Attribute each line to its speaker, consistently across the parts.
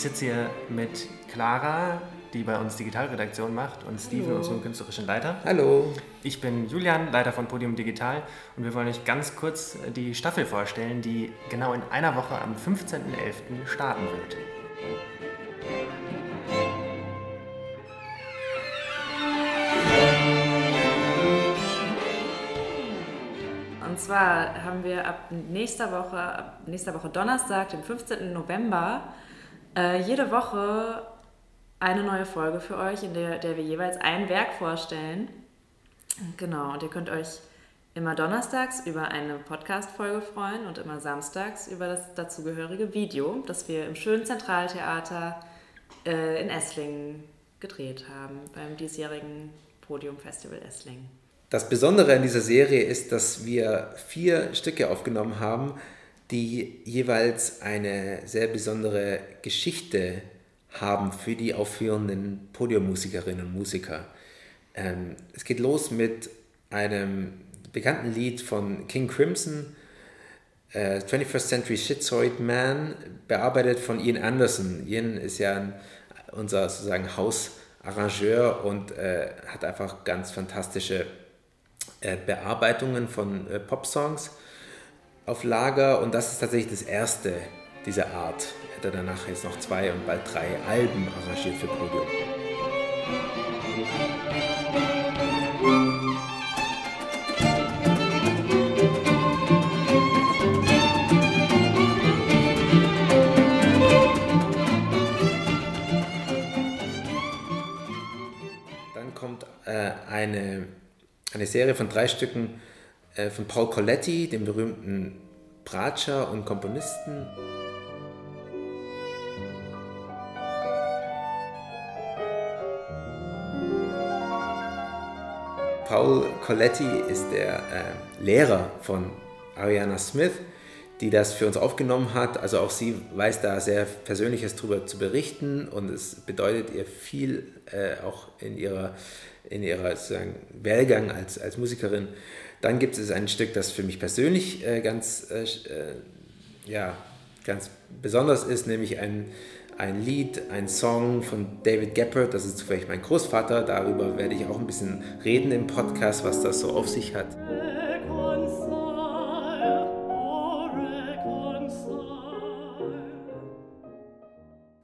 Speaker 1: Ich sitze hier mit Clara, die bei uns Digitalredaktion macht, und Steven,
Speaker 2: Hallo.
Speaker 1: unserem künstlerischen Leiter.
Speaker 2: Hallo.
Speaker 1: Ich bin Julian, Leiter von Podium Digital, und wir wollen euch ganz kurz die Staffel vorstellen, die genau in einer Woche am 15.11. starten wird.
Speaker 3: Und zwar haben wir ab nächster Woche, ab nächster Woche Donnerstag, dem 15. November, äh, jede Woche eine neue Folge für euch, in der, der wir jeweils ein Werk vorstellen. Genau, und ihr könnt euch immer donnerstags über eine Podcast-Folge freuen und immer samstags über das dazugehörige Video, das wir im schönen Zentraltheater äh, in Esslingen gedreht haben, beim diesjährigen Podium Festival Esslingen.
Speaker 2: Das Besondere an dieser Serie ist, dass wir vier Stücke aufgenommen haben, die jeweils eine sehr besondere Geschichte haben für die aufführenden Podiummusikerinnen und Musiker. Ähm, es geht los mit einem bekannten Lied von King Crimson, äh, 21st Century Schizoid Man, bearbeitet von Ian Anderson. Ian ist ja ein, unser sozusagen Hausarrangeur und äh, hat einfach ganz fantastische äh, Bearbeitungen von äh, Popsongs auf Lager und das ist tatsächlich das erste dieser Art. Er hat danach jetzt noch zwei und bald drei Alben arrangiert für Podium. Dann kommt äh, eine, eine Serie von drei Stücken äh, von Paul Coletti, dem berühmten Bratscher und Komponisten. Paul Coletti ist der äh, Lehrer von Ariana Smith, die das für uns aufgenommen hat. Also auch sie weiß da sehr Persönliches darüber zu berichten und es bedeutet ihr viel äh, auch in ihrer, in ihrer sozusagen Werdegang als, als Musikerin. Dann gibt es ein Stück, das für mich persönlich äh, ganz, äh, ja, ganz besonders ist, nämlich ein, ein Lied, ein Song von David Geppert, das ist zufällig mein Großvater. Darüber werde ich auch ein bisschen reden im Podcast, was das so auf sich hat.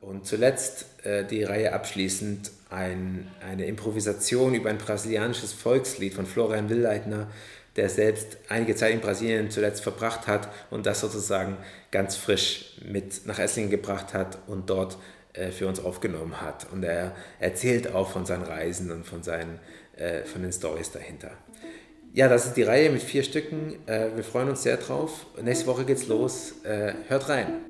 Speaker 2: Und zuletzt äh, die Reihe abschließend ein, eine Improvisation über ein brasilianisches Volkslied von Florian Willleitner, der selbst einige Zeit in Brasilien zuletzt verbracht hat und das sozusagen ganz frisch mit nach Esslingen gebracht hat und dort äh, für uns aufgenommen hat. Und er erzählt auch von seinen Reisen und von, seinen, äh, von den Stories dahinter. Ja, das ist die Reihe mit vier Stücken. Äh, wir freuen uns sehr drauf. Nächste Woche geht's los. Äh, hört rein.